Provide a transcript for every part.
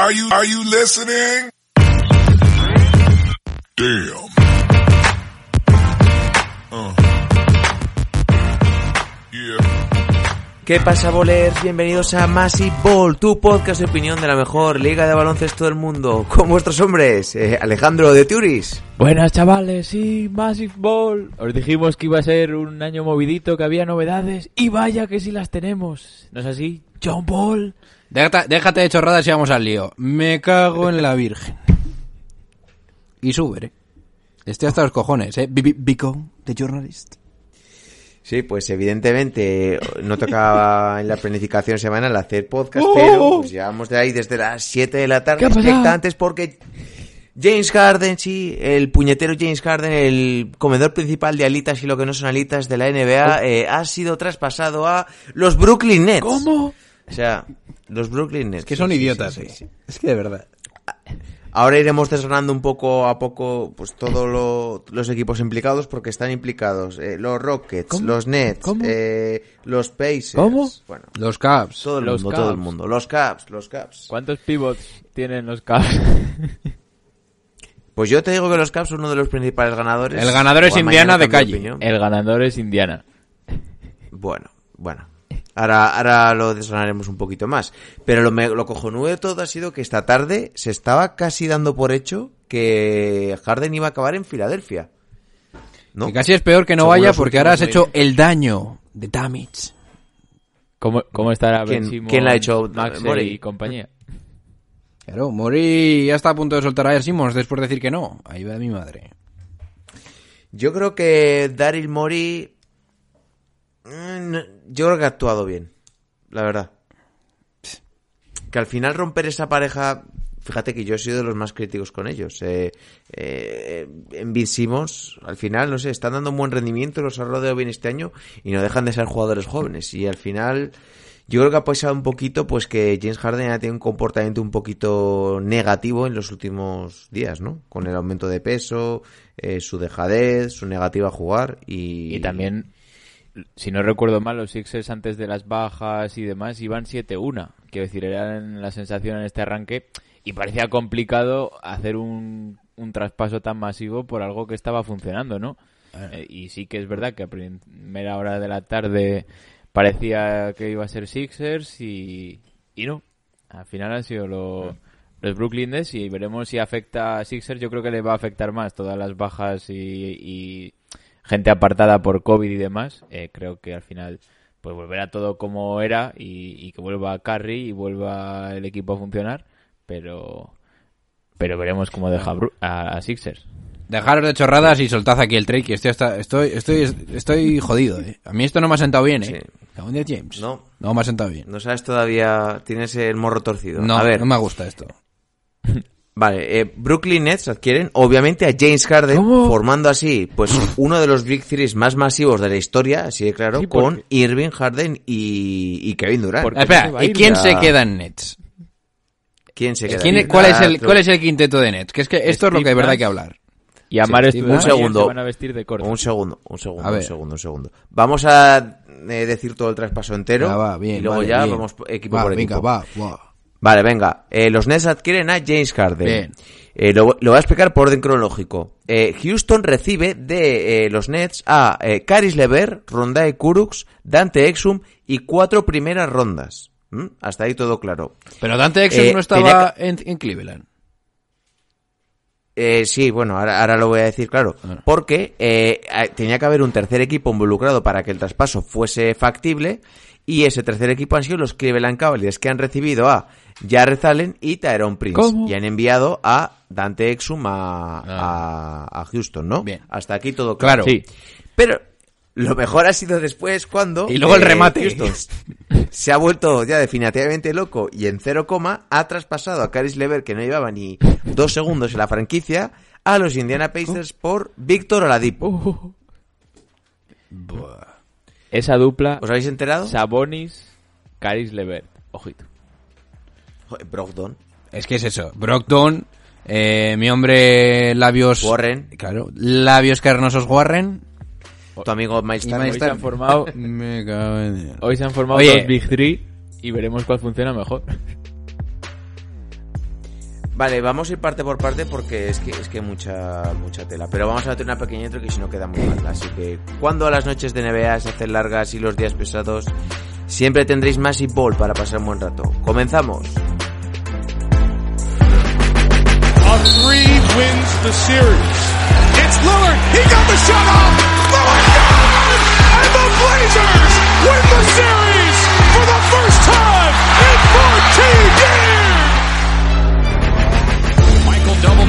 Are you, are you listening? Damn. Uh. Yeah. ¿Qué pasa, bolers? Bienvenidos a Massive Ball, tu podcast de opinión de la mejor liga de baloncesto del mundo. Con vuestros hombres, eh, Alejandro de Turis. Buenas chavales, sí, Massive Ball. Os dijimos que iba a ser un año movidito, que había novedades, y vaya que sí las tenemos. ¿No es así? John Ball. Déjate, déjate de chorradas y vamos al lío. Me cago en la virgen. Y sube, ¿eh? Estoy hasta los cojones, ¿eh? Bico, the journalist. Sí, pues evidentemente no tocaba en la planificación semanal hacer podcast, ¡Oh! pero pues llevamos de ahí desde las 7 de la tarde expectantes porque James Harden, sí, el puñetero James Harden, el comedor principal de alitas y lo que no son alitas de la NBA, eh, ha sido traspasado a los Brooklyn Nets. ¿Cómo? O sea, los Brooklyn Nets. Es que son Sí, idiotas, sí, ¿eh? sí. Es que de verdad. Ahora iremos desgranando un poco a poco pues todos lo- los equipos implicados porque están implicados eh, los Rockets, ¿Cómo? los Nets, ¿Cómo? eh, los Pacers. ¿Cómo? Bueno, Los Caps. todo el Los mundo, todo el mundo. Los Caps, los Caps. ¿Cuántos pivots tienen los Cavs? Pues yo te digo que los Caps son uno de los principales ganadores. El ganador es Indiana de calle. opinión. El ganador es Indiana. Bueno, bueno. Ahora, ahora lo desgranaremos un poquito más. Pero lo, me- lo cojonudo de todo ha sido que esta tarde se estaba casi dando por hecho que Harden iba a acabar en Filadelfia. ¿No? Que casi es peor que no Según vaya porque ahora has hecho el daño de damage. ¿Cómo, cómo estará ¿Quién- Ben Simmons, quién la ha hecho? Morey. y compañía? Claro, Mori ya está a punto de soltar a Simmons después de decir que no. Ahí va mi madre. Yo creo que Daryl Mori. Mm, Yo creo que ha actuado bien. La verdad. Que al final romper esa pareja. Fíjate que yo he sido de los más críticos con ellos. Eh, eh, en Bill al final, no sé, están dando un buen rendimiento, los ha rodeado bien este año y no dejan de ser jugadores jóvenes. Y al final, yo creo que ha pasado un poquito, pues que James Harden ha tenido un comportamiento un poquito negativo en los últimos días, ¿no? Con el aumento de peso, eh, su dejadez, su negativa a jugar y... Y también, si no recuerdo mal, los Sixers antes de las bajas y demás iban 7-1. Quiero decir, eran la sensación en este arranque y parecía complicado hacer un, un traspaso tan masivo por algo que estaba funcionando, ¿no? Eh, y sí que es verdad que a primera hora de la tarde parecía que iba a ser Sixers y, y no. Al final han sido lo- los Brooklyn Nets y veremos si afecta a Sixers. Yo creo que le va a afectar más todas las bajas y, y gente apartada por COVID y demás. Eh, creo que al final pues volverá todo como era y, y que vuelva Curry y vuelva el equipo a funcionar. Pero pero veremos cómo deja a Bru- a, a Sixers. Dejaros de chorradas y soltad aquí el trade que estoy, hasta, estoy, estoy, estoy jodido, eh. A mí esto no me ha sentado bien, eh. Sí. James. No. No me ha sentado bien. No sabes todavía, tienes el morro torcido. No, a ver, no me gusta esto. Vale, eh, Brooklyn Nets adquieren obviamente a James Harden, ¿Cómo? formando así pues uno de los Big Threes más masivos de la historia, así de claro, Sí, con Irving Harden y, y Kevin Durant. Espera, ¿y quién ya. se queda en Nets? ¿Quién se queda? ¿Quién es- cuál, es el, ¿Cuál es el quinteto de Nets? Que es que esto es lo que de verdad hay que hablar. Y Amar Sí, un Un segundo. se van a vestir de corto. Un segundo, un segundo, A ver. un segundo, un segundo. Vamos a eh, decir todo el traspaso entero Va, va, bien, y luego vale, ya bien. vamos equipo Va, por venga, equipo. va, va. Vale, venga. Eh, los Nets adquieren a James Harden. Bien. Eh, lo, lo voy a explicar por orden cronológico. Eh, Houston recibe de eh, los Nets a eh, Caris Lever, Rondae Kurux, Dante Exum y cuatro primeras rondas. ¿Mm? Hasta ahí todo claro. Pero Dante Exum Eh, no estaba tenía en, en Cleveland. Eh, sí, bueno, ahora, ahora lo voy a decir claro. Ah. Porque eh, eh, tenía que haber un tercer equipo involucrado para que el traspaso fuese factible. Y ese tercer equipo han sido los Cleveland Cavaliers que han recibido a Jared Allen y Tyrone Prince. ¿Cómo? Y han enviado a Dante Exum a, a, a Houston, ¿no? Ah. Bien. Hasta aquí todo claro. Sí. Pero lo mejor ha sido después cuando... Y luego el remate. Houston se ha vuelto ya definitivamente loco y en cero coma ha traspasado a Caris Lever, que no llevaba ni dos segundos en la franquicia, a los Indiana Pacers por Víctor Oladipo. Uh. Esa dupla, ¿Os habéis enterado? Sabonis, Caris Levert. Ojito. Brogdon. Es que es eso. Brogdon, eh, mi hombre labios... Warren. Claro, labios carnosos Warren. Tu amigo Miles Y Turner. Miles Hoy se han formado, Me cago en Dios. hoy se han formado Oye. los Big Three y veremos cuál funciona mejor. Vale, vamos a ir parte por parte porque es que es que mucha mucha tela. Pero vamos a meter una pequeña intro que si no queda muy mal. Así que cuando las noches de NBA se hacen largas y los días pesados, siempre tendréis más y ball para pasar un buen rato. Comenzamos. A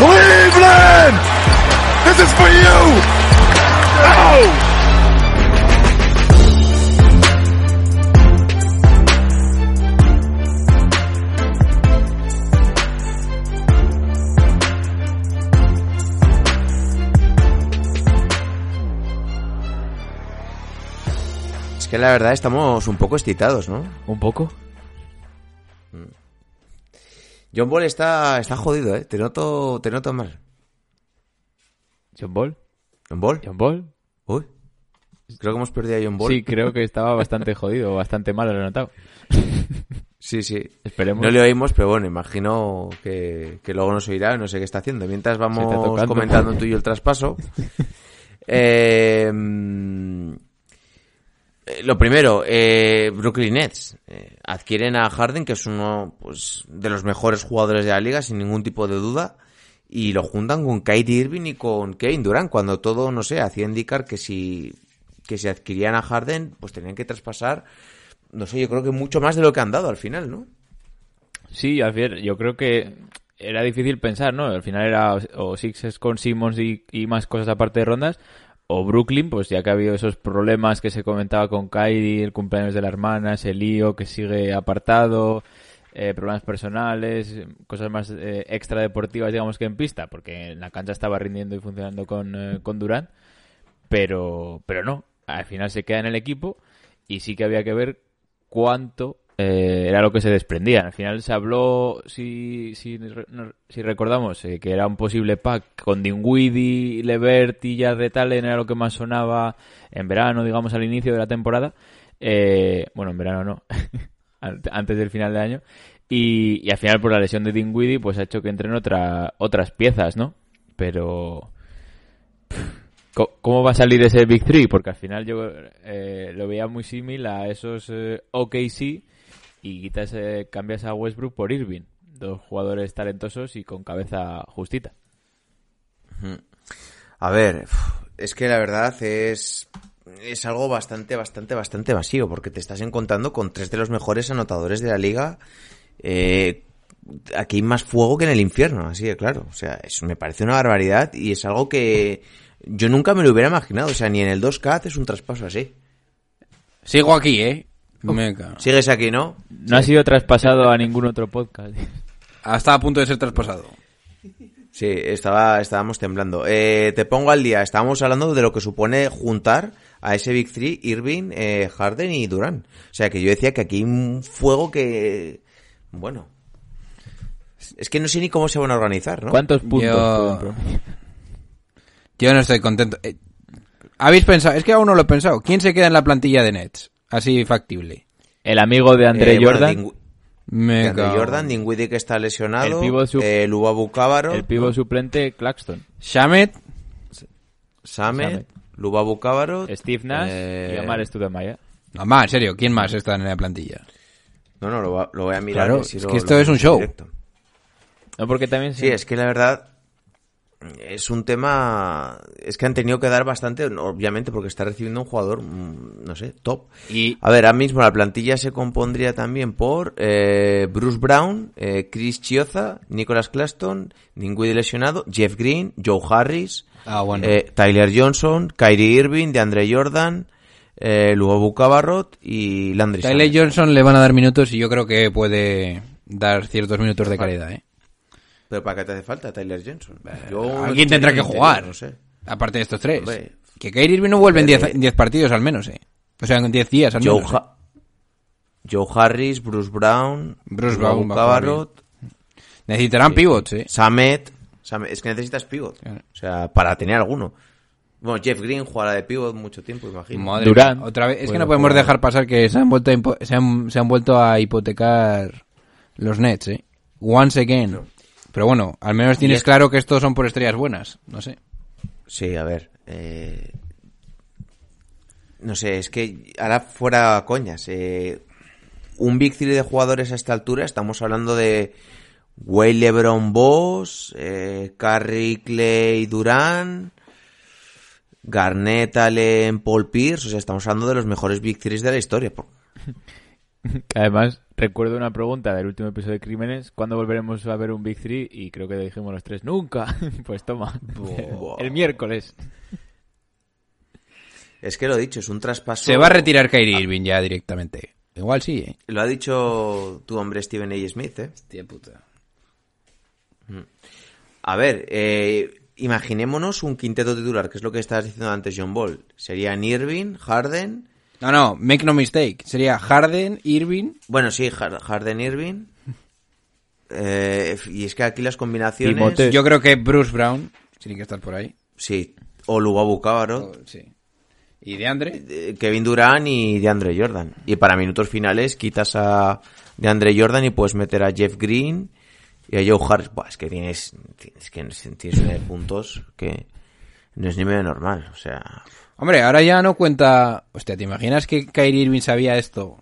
Cleveland! This is for you! Oh! Es que la verdad estamos un poco excitados, ¿no? ¿Un poco? John Ball está, está jodido, ¿eh? Te noto, te noto mal. ¿John Ball? ¿John Ball? ¿John Ball? Uy. Creo que hemos perdido a John Ball. Sí, creo que estaba bastante jodido, bastante mal, lo he notado. sí, sí. Esperemos. No le oímos, pero bueno, imagino que, que luego nos oirá, no sé qué está haciendo. Mientras vamos comentando tú y yo el traspaso. Eh, eh, lo primero, eh, Brooklyn Nets eh, adquieren a Harden, que es uno pues, de los mejores jugadores de la liga, sin ningún tipo de duda, y lo juntan con Kyrie Irving y con Kevin Durant, cuando todo, no sé, hacía indicar que si, que si adquirían a Harden, pues tenían que traspasar, no sé, yo creo que mucho más de lo que han dado al final, ¿no? Sí, al final, yo creo que era difícil pensar, ¿no? Al final era o- Sixers con Simmons y más cosas aparte de rondas, o Brooklyn, pues ya que ha habido esos problemas que se comentaba con Kyrie, el cumpleaños de la hermana, ese lío que sigue apartado, eh, problemas personales, cosas más eh, extra deportivas, digamos que en pista, porque en la cancha estaba rindiendo y funcionando con, eh, con Durant, pero, pero no, al final se queda en el equipo y sí que había que ver cuánto eh, era lo que se desprendía. Al final se habló, si, si, si recordamos, eh, que era un posible pack con Dinwiddie, Levert y Jared Allen era lo que más sonaba en verano, digamos, al inicio de la temporada. Eh, bueno, en verano no, ant- antes del final de año. Y, al final, por la lesión de Dinwiddie, pues ha hecho que entren otra, otras piezas, ¿no? Pero... ¿Cómo va a salir ese Big Three? Porque al final yo lo veía muy similar a esos OKC y quitas, eh, cambias a Westbrook por Irving. Dos jugadores talentosos y con cabeza justita. A ver, es que la verdad es es algo bastante, bastante, bastante vacío, porque te estás encontrando con tres de los mejores anotadores de la liga. Eh, aquí hay más fuego que en el infierno, así de claro. O sea, eso me parece una barbaridad y es algo que yo nunca me lo hubiera imaginado. O sea, ni en el 2K haces un traspaso así. Sigo aquí, ¿eh? Me cago. Sigues aquí, ¿no? No ha sido traspasado a ningún otro podcast. Hasta a punto de ser traspasado. Sí, estaba, estábamos temblando. Eh, te pongo al día. Estábamos hablando de lo que supone juntar a ese Big Three, Irving, eh, Harden y Durant. O sea, que yo decía que aquí hay un fuego que... Bueno. Es que no sé ni cómo se van a organizar, ¿no? ¿Cuántos puntos? Yo-? Yo no estoy contento. Eh, ¿Habéis pensado? Es que aún no lo he pensado. ¿Quién se queda en la plantilla de Nets? Así factible. El amigo de André Eh, bueno, Jordan. Me Andre cago. Jordan, Dinwiddie que está lesionado, El pívot sub- eh, Lubabu Cábaro, el pivo suplente Claxton. Shamet. Samet. Lubabu Cábaro, Steve Nash eh, y Omar Studemaya. No, más, en serio. ¿Quién más está en la plantilla? No, no, lo, va- lo voy a mirar. Claro, si es lo- que esto es un show. directo. No, porque también Sí, es que la verdad es un tema. Es que han tenido que dar bastante, obviamente, porque está recibiendo un jugador, mm, no sé, top. Y A ver, ahora mismo la plantilla se compondría también por eh, Bruce Brown, eh, Chris Chioza, Nicholas Claston, Dinwiddie lesionado, Jeff Green, Joe Harris, Ah, bueno. eh, Tyler Johnson, Kyrie Irving, DeAndre Jordan, eh, Luobu Cabarrot y Landry Tyler. Johnson le van a dar minutos y yo creo que puede dar ciertos minutos de calidad, ¿eh? ¿Pero para qué te hace falta Tyler Johnson? Yo alguien no tendrá que jugar. interés, No sé. Aparte de estos tres. Hombre. Que Kyrie Irving no vuelve en Hombre. 10 en 10 partidos al menos, ¿eh? O sea, en 10 días al Joe, menos. ¿eh? Joe Harris, Bruce Brown, Bruce Brown Cabarrot, Necesitarán pivots, ¿eh? Samet, Samet- Es que necesitas pivot. Claro. O sea, para tener alguno. Bueno, Jeff Green jugará de pivot mucho tiempo, imagino. Madre mía, otra vez. Es que no podemos jugar. dejar pasar que se han vuelto a, se han, se han vuelto a hipotecar los Nets, ¿eh? Once again. Pero bueno, al menos tienes es- claro que estos son por estrellas buenas. No sé. Sí, a ver. eh, No sé, es que ahora fuera coñas. eh, un Big Three de jugadores a esta altura, estamos hablando de Way LeBron Boss, eh, Curry, Clay, Durán, Garnett, Allen, Paul Pierce. O sea, estamos hablando de los mejores Big Threes de la historia. por- Además, recuerdo una pregunta del último episodio de Crímenes. ¿Cuándo volveremos a ver un Big Three? Y creo que dijimos los tres, nunca. pues toma, el miércoles. Es que lo he dicho, es un traspaso. Se va a retirar Kyrie Irving ya directamente. Igual sí, ¿eh? Lo ha dicho tu hombre Steven A. Smith, ¿eh? Hostia puta. A ver, eh, imaginémonos un quinteto titular, que es lo que estabas diciendo antes, John Ball. Serían Irving, Harden. No, no, make no mistake. Sería Harden, Irving. Bueno, sí, Har- Harden, Irving. Eh, y es que aquí las combinaciones. Yo creo que Bruce Brown tiene que estar por ahí. Sí. O Lubabu Oh, Cabarrot, sí. ¿Y de Andre? eh, Kevin Durant y DeAndre Jordan. Y para minutos finales quitas a DeAndre Jordan y puedes meter a Jeff Green y a Joe Harris. Buah, es que tienes, tienes, que tienes de puntos que no es ni medio normal. O sea, Hombre, ahora ya no cuenta... Hostia, ¿te imaginas que Kyrie Irving sabía esto?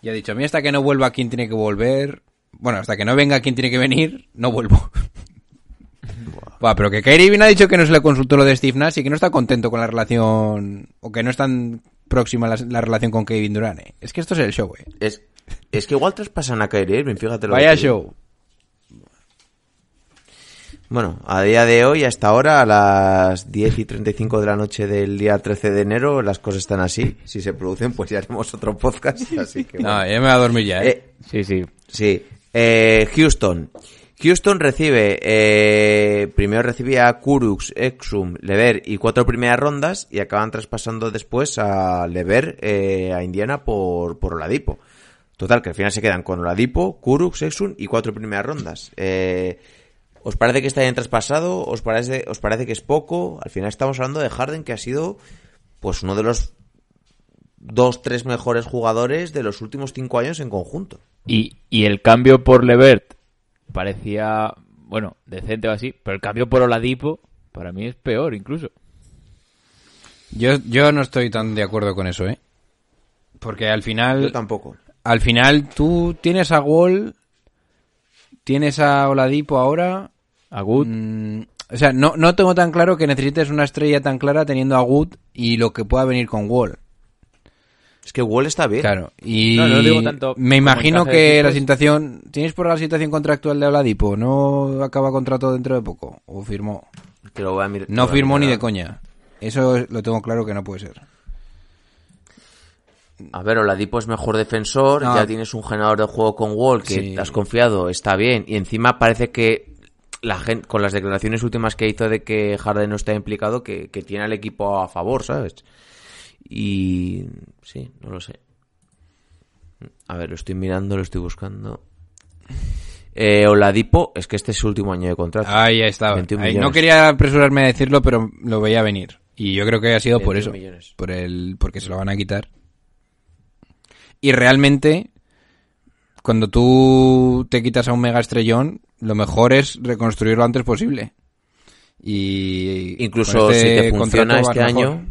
Y ha dicho, a mí hasta que no vuelva quien tiene que volver... Bueno, hasta que no venga quien tiene que venir, no vuelvo. Buah, pero que Kyrie Irving ha dicho que no se le consultó lo de Steve Nash y que no está contento con la relación... O que no es tan próxima la, la relación con Kevin Durant, ¿eh? Es que esto es el show, ¿eh? es, es que igual traspasan a Kyrie Irving, fíjate lo que Vaya digo. show. Bueno, a día de hoy, hasta ahora, a las 10 y 35 de la noche del día 13 de enero, las cosas están así. Si se producen, pues ya haremos otro podcast. Así que, No, bueno. ya me voy a dormir ya, ¿eh? Eh, Sí, sí. sí. Eh, Houston. Houston recibe, eh, primero recibía a Kurux, Exum, Lever y cuatro primeras rondas y acaban traspasando después a Lever eh, a Indiana por, por Oladipo. Total, que al final se quedan con Oladipo, Kurux, Exum y cuatro primeras rondas. Eh, ¿Os parece que está bien traspasado? ¿Os parece, ¿Os parece que es poco? Al final estamos hablando de Harden, que ha sido pues uno de los dos, tres mejores jugadores de los últimos cinco años en conjunto. Y, y el cambio por Levert parecía, bueno, decente o así, pero el cambio por Oladipo para mí es peor incluso. Yo, yo no estoy tan de acuerdo con eso, ¿eh? Porque al final... Yo tampoco. al final tú tienes a Wall, tienes a Oladipo ahora. A Good, mm, o sea, no, no tengo tan claro que necesites una estrella tan clara teniendo a Wood y lo que pueda venir con Wall. Es que Wall está bien. Claro, y No, no digo tanto me imagino que la situación... ¿Tienes por la situación contractual de Oladipo? ¿No acaba contrato dentro de poco? ¿O firmó? Que lo voy a mir- No firmó ni de coña. Eso lo tengo claro que no puede ser. A ver, Oladipo es mejor defensor, No. ya tienes un generador de juego con Wall que Sí. te has confiado, está bien. Y encima parece que la gente, con las declaraciones últimas que hizo de que Harden no está implicado, que, que tiene al equipo a favor, ¿sabes? Y sí, no lo sé. A ver, lo estoy mirando, lo estoy buscando. Eh, Oladipo, es que este es su último año de contrato. Ahí estaba. 21 Ahí, no quería apresurarme a decirlo, pero lo veía venir. Y yo creo que ha sido por 21 eso. millones. Por el, porque se lo van a quitar. Y realmente, cuando tú te quitas a un mega estrellón, lo mejor es reconstruir lo antes posible. Y Incluso este si te funciona este mejor. año,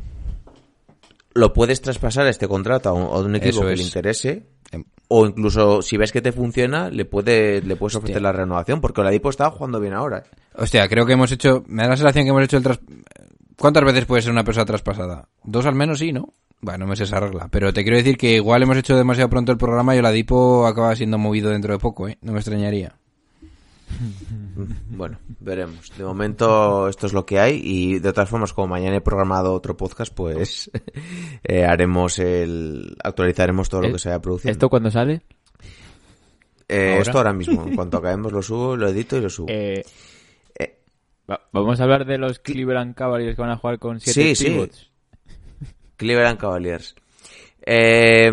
lo puedes traspasar este contrato a un, a un equipo Eso que es. le interese. Em. O incluso si ves que te funciona, le, puede, le puedes ofrecer la renovación. Porque Oladipo está jugando bien ahora. ¿eh? Hostia, creo que hemos hecho. Me da la sensación que hemos hecho el tras... ¿Cuántas veces puede ser una persona traspasada? Dos al menos, sí, ¿no? Bueno, no me sé esa regla. Pero te quiero decir que igual hemos hecho demasiado pronto el programa y Oladipo acaba siendo movido dentro de poco, ¿eh? No me extrañaría. Bueno, veremos. De momento esto es lo que hay y de todas formas, como mañana he programado otro podcast, pues eh, haremos el... actualizaremos todo lo ¿Eh? que se vaya produciendo. ¿Esto cuándo sale? Eh, ahora? Esto ahora mismo, en cuanto acabemos lo subo, lo edito y lo subo. Eh, Eh. va- vamos a hablar de los Cleveland Cavaliers que van a jugar con Sí, siete sí. pivots. Cleveland Cavaliers. Eh,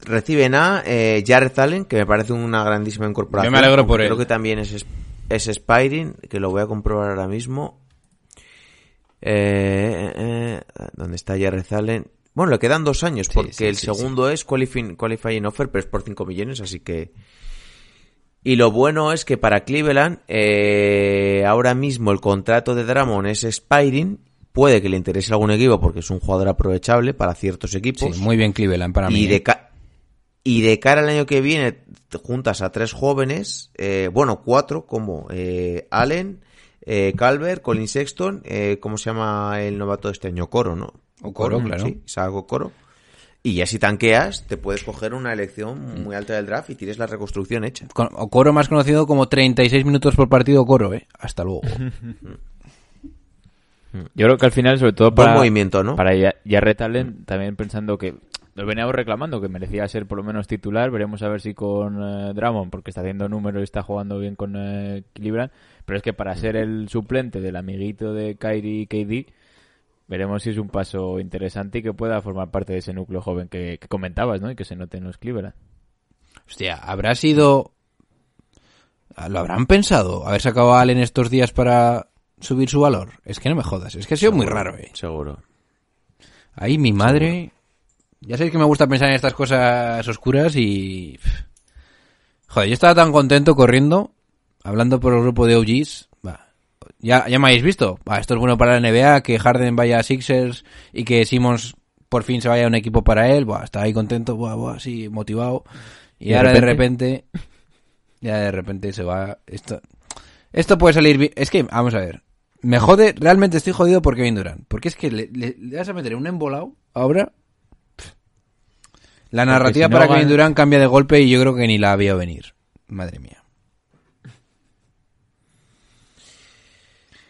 reciben a eh, Jared Allen, que me parece una grandísima incorporación. Yo me alegro por él. Creo que también es, es Spiring, que lo voy a comprobar ahora mismo. Eh, eh, eh, ¿Dónde está Jared Allen? Bueno, le quedan dos años, Sí, porque sí, el sí, segundo es qualifying, qualifying offer, pero es por 5 millones, así que... Y lo bueno es que para Cleveland, eh, ahora mismo el contrato de Dramon es expiring. Puede que le interese a algún equipo porque es un jugador aprovechable para ciertos Sí, equipos. muy bien Cleveland para mí. y, de ¿eh? ca- y de cara al año que viene, juntas a tres jóvenes, eh, bueno, cuatro, como eh, Allen, eh, Calvert, Colin Sexton, eh, ¿cómo se llama el novato de este año? Coro, ¿no? Okoro, claro. Sí, Isaac Okoro. Y ya si tanqueas, te puedes coger una elección muy alta del draft y tienes la reconstrucción hecha. Con- Okoro más conocido como 36 minutos por partido Okoro, ¿eh? Hasta luego. Yo creo que al final, sobre todo para, movimiento, ¿no? para Ya- Jarrett Allen, también pensando que lo veníamos reclamando, que merecía ser por lo menos titular. Veremos a ver si con eh, Drummond, porque está haciendo números y está jugando bien con eh. Pero es que para ser el suplente del amiguito de Kyrie y KD, veremos si es un paso interesante y que pueda formar parte de ese núcleo joven que, que comentabas, ¿no? Y que se note en los Cleveland. Hostia, ¿habrá sido... ¿Lo habrán pensado? ¿Haber sacado a Allen estos días para subir su valor? Es que no me jodas. Es que ha sido muy raro, ¿eh? Seguro. Ahí mi madre... Ya sabéis que me gusta pensar en estas cosas oscuras y... Joder, yo estaba tan contento corriendo, hablando por el grupo de OGs. Va. Ya, ya me habéis visto. Va, esto es bueno para la NBA, que Harden vaya a Sixers y que Simmons por fin se vaya a un equipo para él. Buah, estaba ahí contento, buah, buah, así, motivado. Y, ¿Y de ahora de repente? repente... Ya de repente se va... Esto, esto puede salir bien. Es que, vamos a ver. Me jode, realmente estoy jodido por Kevin Durant. Porque es que le, le- le vas a meter un embolado ahora. La narrativa si no para Kevin Durant cambia de golpe y yo creo que ni la había venir. Madre mía.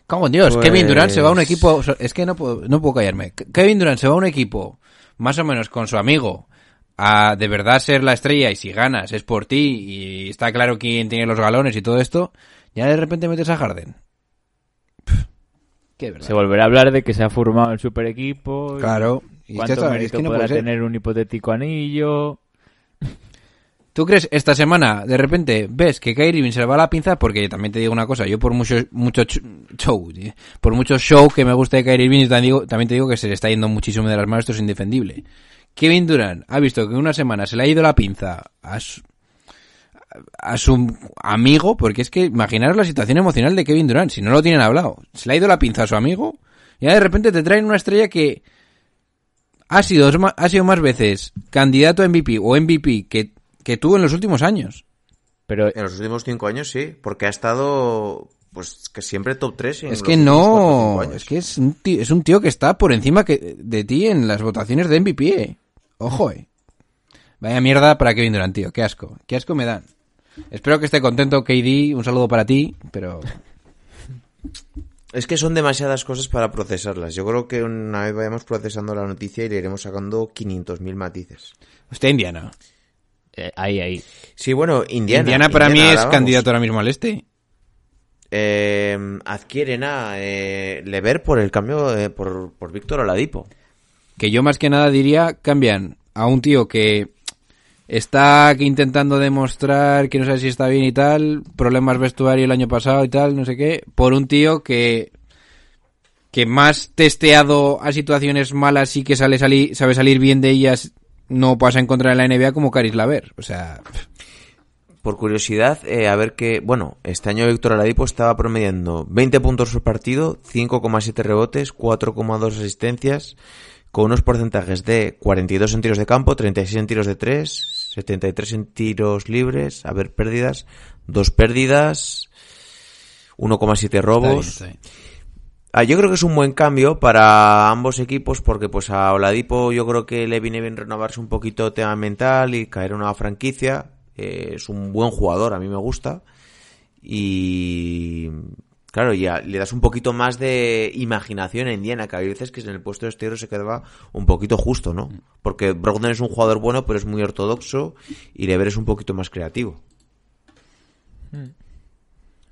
Como Dios, Pues- Kevin Durant se va a un equipo. Es que no puedo, no puedo callarme. Kevin Durant se va a un equipo, más o menos con su amigo, a de verdad ser la estrella y si ganas es por ti y está claro quién tiene los galones y todo esto. Ya de repente metes a Harden. Se volverá a hablar de que se ha formado el super equipo. Claro. Y ¿Cuánto es que no podrá tener un hipotético anillo? ¿Tú crees esta semana, de repente, ves que Kyrie Irving se le va la pinza? Porque también te digo una cosa, yo por mucho, mucho ch- show, ¿sí? por mucho show que me guste de Kyrie Irving, también te digo que se le está yendo muchísimo de las manos, esto es indefendible. Kevin Durant ha visto que en una semana se le ha ido la pinza a su, a su amigo, porque es que imaginaros la situación emocional de Kevin Durant, si no lo tienen hablado. Se le ha ido la pinza a su amigo, y ahora de repente te traen una estrella que ha sido, ha sido más veces candidato a MVP o MVP que, que tú en los últimos años. Pero En los últimos cinco años sí, porque ha estado pues que siempre top 3. Es que no, es que es un, tío, es un tío que está por encima que, de ti en las votaciones de MVP. eh. Ojo, eh. Vaya mierda para Kevin Durant, tío. Qué asco. Qué asco me dan. Espero que esté contento, KD. Un saludo para ti, pero... Es que son demasiadas cosas para procesarlas. Yo creo que una vez vayamos procesando la noticia y le iremos sacando 500.000 matices. Hostia, Indiana. eh, ahí, ahí. Sí, bueno, Indiana. Indiana, para mí es vamos. candidato ahora mismo al este. Eh, adquieren a eh, Lever por el cambio eh, por, por Víctor Oladipo. Que yo más que nada diría, cambian a un tío que está aquí intentando demostrar que no sabe si está bien y tal, problemas vestuario el año pasado y tal, no sé qué, por un tío que que más testeado a situaciones malas y que sale salir, sabe salir bien de ellas no pasa a encontrar en la NBA como Caris Laver. O sea, Por curiosidad, eh, a ver que, bueno, este año Víctor Oladipo estaba promediando 20 puntos por partido, 5,7 rebotes, 4,2 asistencias, con unos porcentajes de 42 en tiros de campo, 36 en tiros de 3, 73 en tiros libres, a ver, pérdidas, dos pérdidas, 1,7 robos. está bien, está bien. Ah, yo creo que es un buen cambio para ambos equipos porque pues a Oladipo yo creo que le viene bien renovarse un poquito tema mental y caer en una franquicia. Eh, es un buen jugador, a mí me gusta. Y claro, ya le das un poquito más de imaginación a Indiana, que hay veces que en el puesto de exterior se quedaba un poquito justo, ¿no? Porque Brogdon es un jugador bueno, pero es muy ortodoxo y Lever es un poquito más creativo.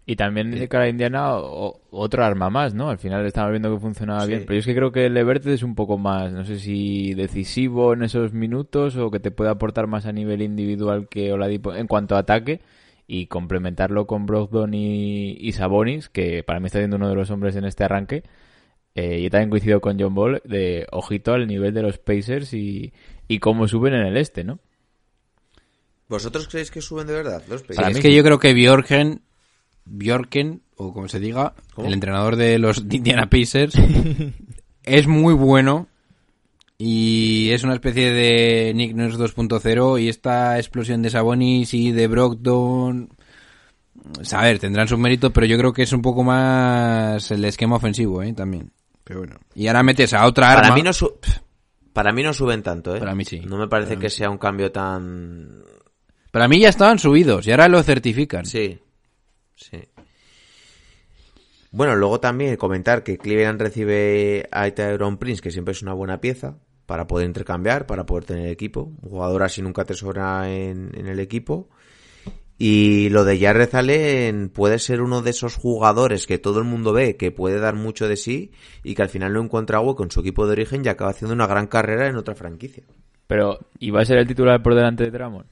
Y también de cara a Indiana, o- otro arma más, ¿no? Al final estamos viendo que funcionaba Sí. bien. Pero yo es que creo que Levert es un poco más, no sé si decisivo en esos minutos o que te puede aportar más a nivel individual que Oladipo en cuanto a ataque y complementarlo con Brogdon y, y Sabonis, que para mí está siendo uno de los hombres en este arranque. Eh, yo también coincido con John Ball de ojito al nivel de los Pacers y, y cómo suben en el este, ¿no? ¿Vosotros creéis que suben de verdad los Sí, Pacers? es que yo creo que Bjorken, Bjorken, o como se diga, ¿Cómo? el entrenador de los Indiana Pacers, es muy bueno y es una especie de Nick Nurse 2.0 y esta explosión de Sabonis y de Brogdon... A ver, tendrán su mérito, pero yo creo que es un poco más el esquema ofensivo, ¿eh? También. Pero bueno. Y ahora metes a otra arma... Para mí no su- Para mí no suben tanto, ¿eh? Para mí sí. No me parece Para que mí sea un cambio tan... Para mí ya estaban subidos y ahora lo certifican. Sí, sí. Bueno, luego también comentar que Cleveland recibe a Tyrone Prince, que siempre es una buena pieza, para poder intercambiar, para poder tener equipo. Un jugador así nunca te sobra en, en el equipo. Y lo de Jared Allen puede ser uno de esos jugadores que todo el mundo ve que puede dar mucho de sí y que al final no encuentra agua con su equipo de origen y acaba haciendo una gran carrera en otra franquicia. Pero, ¿y va a ser el titular por delante de Dramon?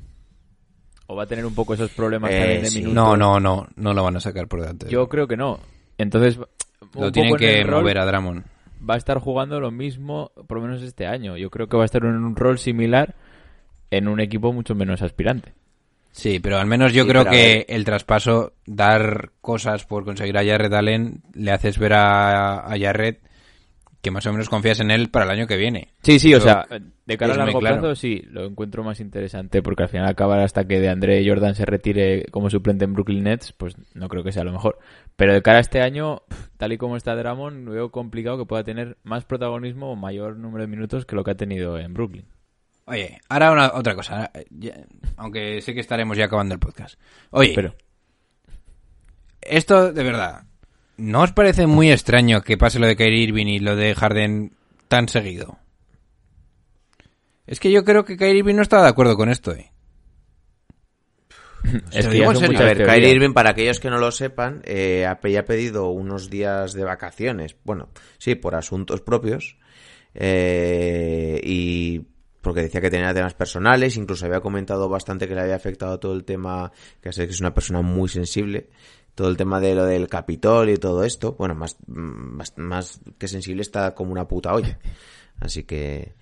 ¿O va a tener un poco esos problemas Eh, también de sí. No, no, no, no lo van a sacar por delante. Yo creo que no. Entonces, un lo tienen poco en que el rol, mover a Dramon. Va a estar jugando lo mismo, por lo menos este año. Yo creo que va a estar en un rol similar en un equipo mucho menos aspirante. Sí, pero al menos yo Sí, creo que el traspaso, dar cosas por conseguir a Jared Allen, le haces ver a, a Jared que más o menos confías en él para el año que viene. Sí, sí, o sea, de cara a largo claro. plazo sí, lo encuentro más interesante porque al final acabar hasta que de André Jordan se retire como suplente en Brooklyn Nets, pues no creo que sea lo mejor. Pero de cara a este año, tal y como está Dramon, veo complicado que pueda tener más protagonismo o mayor número de minutos que lo que ha tenido en Brooklyn. Oye, ahora una, otra cosa, ya- aunque sé que estaremos ya acabando el podcast. Oye, Pero esto de verdad, ¿no os parece muy extraño que pase lo de Kyrie Irving y lo de Harden tan seguido? Es que yo creo que Kyrie Irving no está de acuerdo con esto, ¿eh? es que digo en serio. A ver. Kyrie Irving, para aquellos que no lo sepan, eh, ha ya ha pedido unos días de vacaciones. Bueno, sí, por asuntos propios. eh, y porque decía que tenía temas personales, incluso había comentado bastante que le había afectado todo el tema, que sé que es una persona muy sensible, todo el tema de lo del Capitol y todo esto. Bueno, más, más, más que sensible está como una puta olla. Así que...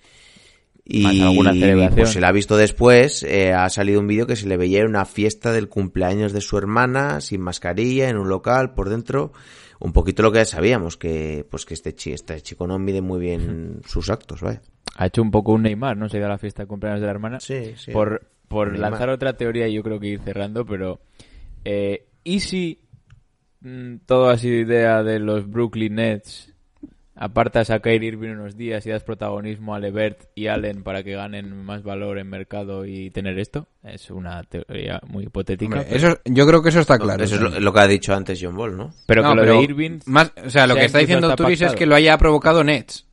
Y alguna celebración. pues se la ha visto después, eh, ha salido un vídeo que se le veía en una fiesta del cumpleaños de su hermana, sin mascarilla, en un local, por dentro. Un poquito lo que ya sabíamos, que pues que este, chi- este chico no mide muy bien sus actos, vaya. Ha hecho un poco un Neymar, ¿no? Se ha ido a la fiesta de cumpleaños de la hermana. Sí, sí. Por, por lanzar otra teoría, y yo creo que ir cerrando, pero. Eh, ¿Y si mm, todo ha sido idea de los Brooklyn Nets? Apartas a Kyrie Irving unos días y das protagonismo a Levert y Allen para que ganen más valor en mercado y tener esto. Es una teoría muy hipotética. Hombre, pero, eso, yo creo que eso está claro. Eso es lo, lo que ha dicho antes John Ball, ¿no? pero No, que lo pero de Irving. Más, o sea, lo que está diciendo Turis es que lo haya provocado Nets.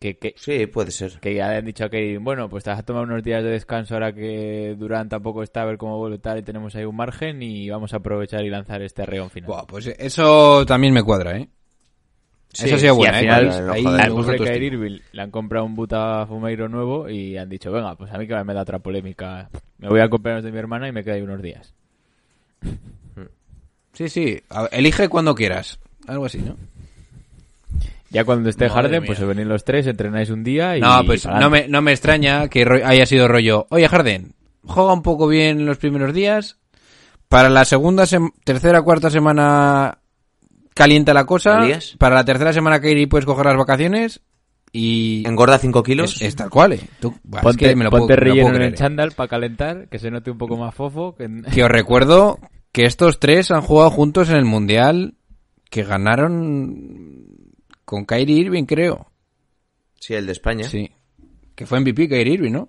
Que, que, Sí, puede ser. que ya le han dicho a Kyrie, bueno, pues te vas a tomar unos días de descanso ahora que Durant tampoco está, a ver cómo vuelve tal y tenemos ahí un margen y vamos a aprovechar y lanzar este arreón final. Buah, pues eso también me cuadra, ¿eh? Sí, Eso ha sido sí, buena, al ¿eh? final? Ahí. Irving le han comprado un puta fumeiro nuevo y han dicho, venga, pues a mí que me da otra polémica. Me voy a cumpleaños de mi hermana y me quedo ahí unos días. Sí, sí. Elige cuando quieras. Algo así, ¿no? Ya cuando esté Madre Harden, mía. pues os venís los tres, entrenáis un día y... No, pues no me, no me extraña que haya sido rollo. Oye, Harden, juega un poco bien los primeros días. Para la segunda, tercera, cuarta semana calienta la cosa. Para la tercera semana que ir puedes coger las vacaciones. Y Engorda 5 kilos. es, es tal cual, ¿eh? Tú- es Ponte, que me lo ponte puedo- me lo relleno puedo en el ¿eh? chándal para calentar, que se note un poco más fofo. Que... Que os recuerdo que estos tres han jugado juntos en el Mundial que ganaron con Kyrie Irving, creo. Sí, el de España. Sí. Que fue MVP Kyrie Irving, ¿no?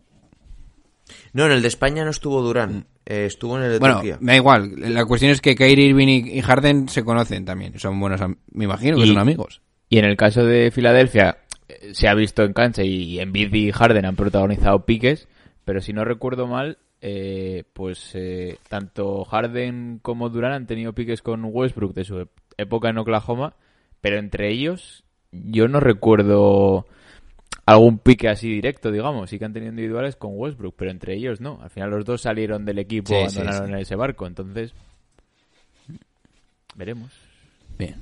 No, en el de España no estuvo Durán. eh, estuvo en el de Bueno, Turquía. me da igual. La cuestión es que Kyrie Irving y Harden se conocen también. Son buenos, me imagino que Y- son amigos. Y en el caso de Filadelfia, eh, se ha visto en cancha y Embiid y Harden han protagonizado piques, pero si no recuerdo mal, eh, pues eh, tanto Harden como Durant han tenido piques con Westbrook de su época en Oklahoma, pero entre ellos yo no recuerdo algún pique así directo, digamos. Sí que han tenido individuales con Westbrook, pero entre ellos no. Al final los dos salieron del equipo, Sí, abandonaron sí. ese barco, entonces veremos. Bien.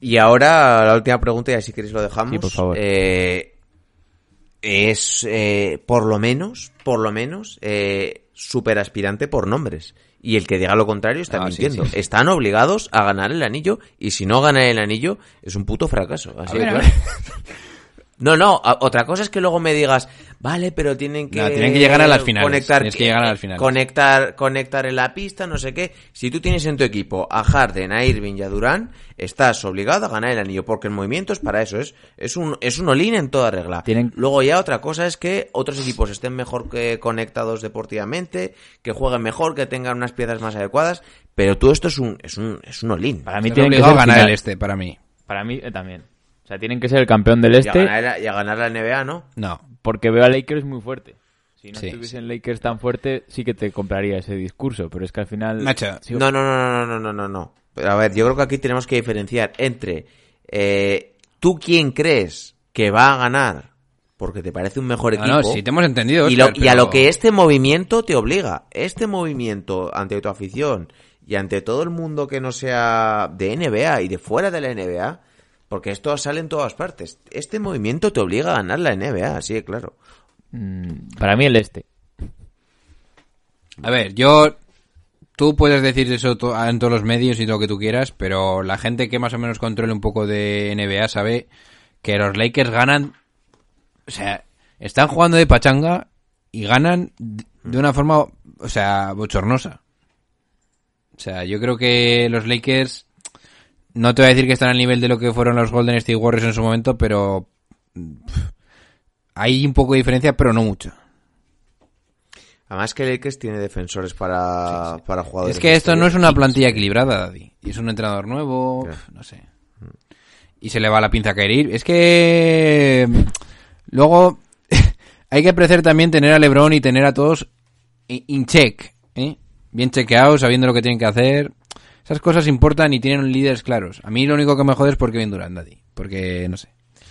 Y ahora la última pregunta, y así queréis lo dejamos. Sí, por favor. Eh, es, eh, por lo menos, por lo menos, eh, super aspirante por nombres. Y el que diga lo contrario está Ah, mintiendo. sí, sí. Están obligados a ganar el anillo y si no ganan el anillo es un puto fracaso. Así ver, claro. No, no, otra cosa es que luego me digas, vale, pero tienen que... No, tienen que llegar a las finales, Conectar, tienes que llegar a las finales. Conectar, conectar en la pista, no sé qué. Si tú tienes en tu equipo a Harden, a Irving y a Durán, estás obligado a ganar el anillo, porque el movimiento es para eso, es, es un, es un olín en toda regla. Tienen- Luego ya otra cosa es que otros equipos estén mejor que conectados deportivamente, que jueguen mejor, que tengan unas piezas más adecuadas, pero todo esto es un, es un, es un olín. Para mí tienen que ganar final- el este, para mí. Para mí eh, también. O sea, tienen que ser el campeón del Y a, este ganar, la- y a ganar la NBA, ¿no? No. porque veo a Lakers muy fuerte. Si no Sí, estuviesen Lakers tan fuerte, sí que te compraría ese discurso, pero es que al final... Macho, Sí, No, no, no, no, no, no, no, no. Pero a ver, yo creo que aquí tenemos que diferenciar entre eh, tú quién crees que va a ganar porque te parece un mejor No, equipo. no, sí te hemos entendido, y, lo- y a lo que este movimiento te obliga. Este movimiento ante tu afición y ante todo el mundo que no sea de NBA y de fuera de la NBA, porque esto sale en todas partes. Este movimiento te obliga a ganar la NBA, así de claro. mm, para mí el este. A ver, yo... Tú puedes decir eso en todos los medios y todo lo que tú quieras, pero la gente que más o menos controle un poco de NBA sabe que los Lakers ganan... O sea, están jugando de pachanga y ganan de una forma, o sea, bochornosa. O sea, yo creo que los Lakers... No te voy a decir que están al nivel de lo que fueron los Golden State Warriors en su momento, pero... pff, Hay un poco de diferencia, pero no mucho. Además que Lakers tiene defensores para, para jugadores. Es que esto no es una plantilla equilibrada, Daddy. Y es un entrenador nuevo, Claro. no sé. Y se le va la pinza a Kyrie. Es que mm, luego hay que apreciar también tener a LeBron y tener a todos in check, ¿eh? Bien chequeados, sabiendo lo que tienen que hacer. Esas cosas importan y tienen líderes claros. A mí lo único que me jode es por Kevin Durant, Daddy. Porque, no sé.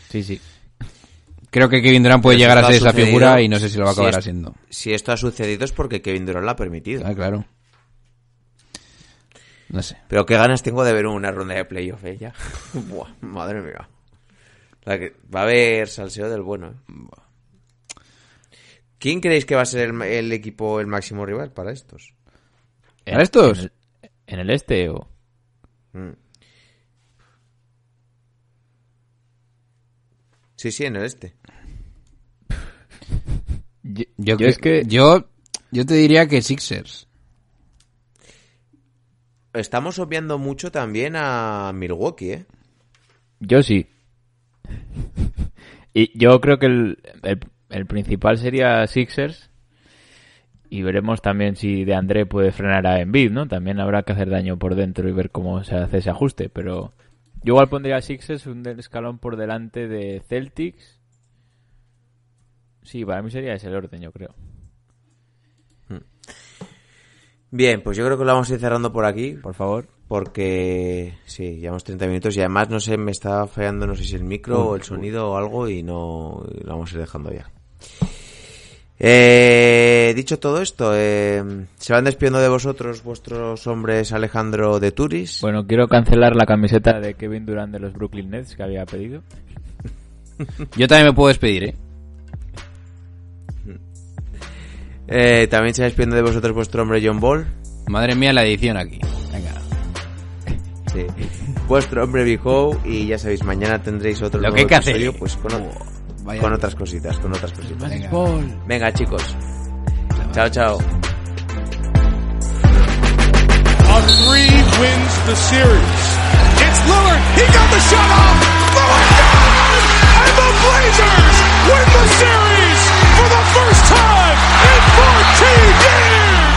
Sí, sí. Creo que Kevin Durant puede Pero si llegar a ser esa figura y no sé si lo va a si acabar es- haciendo. Si esto ha sucedido es porque Kevin Durant lo ha permitido. Ah, claro. No sé. Pero qué ganas tengo de ver una ronda de playoff, ¿eh? Ya. Buah, madre mía. La que- va a haber salseo del bueno, ¿eh? ¿Quién creéis que va a ser el, el equipo, el máximo rival para estos? ¿Para estos? En el, este o... Mm. Sí, sí, en el este. Yo, Yo, yo es que... yo, yo te diría que Sixers. Estamos obviando mucho también a Milwaukee, ¿eh? Yo sí. Y yo creo que el, el, el principal sería Sixers. Y veremos también si de André puede frenar a Embiid, ¿no? También habrá que hacer daño por dentro y ver cómo se hace ese ajuste. Pero yo igual pondría a Sixers un escalón por delante de Celtics. Sí, para mí sería ese el orden, yo creo. Bien, pues yo creo que lo vamos a ir cerrando por aquí. Por favor. Porque sí, llevamos 30 minutos y además no sé, me está fallando, no sé si el micro o el sonido o algo y no lo vamos a ir dejando ya. Eh, dicho todo esto, eh, se van despidiendo de vosotros vuestros hombres Alejandro de Turis. Bueno, quiero cancelar la camiseta de Kevin Durant de los Brooklyn Nets que había pedido. Yo también me puedo despedir, ¿eh? Eh, también se va despidiendo de vosotros vuestro hombre John Ball. Madre mía, la edición aquí. Venga. Sí. Vuestro hombre Big Howe y ya sabéis, mañana tendréis otro Lo nuevo que hay que hacer, episodio, ¿eh? pues con, Vaya. Con otras cositas, con otras cositas. Venga, Venga chicos. Chao, chao. three wins the series. It's Lillard. He got the shot off. Lillard got it. And the Blazers win the series for the first time in 14 years.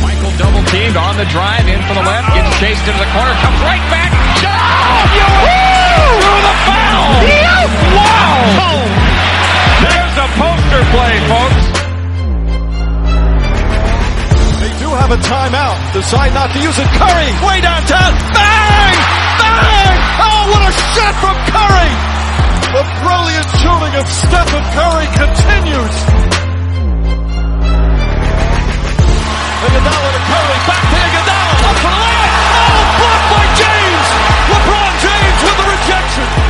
Michael double teamed on the drive in from the left. Gets chased into the corner. Comes right back. Shot. Oh, through the foul. Wow! There's a poster play, folks. They do have a timeout. Decide not to use it. Curry, way downtown. Bang! Bang! Oh, what a shot from Curry! The brilliant shooting of Stephen Curry continues. Iguodala to Curry, back to Iguodala, up for the layup. Oh, blocked by James. LeBron James with the rejection.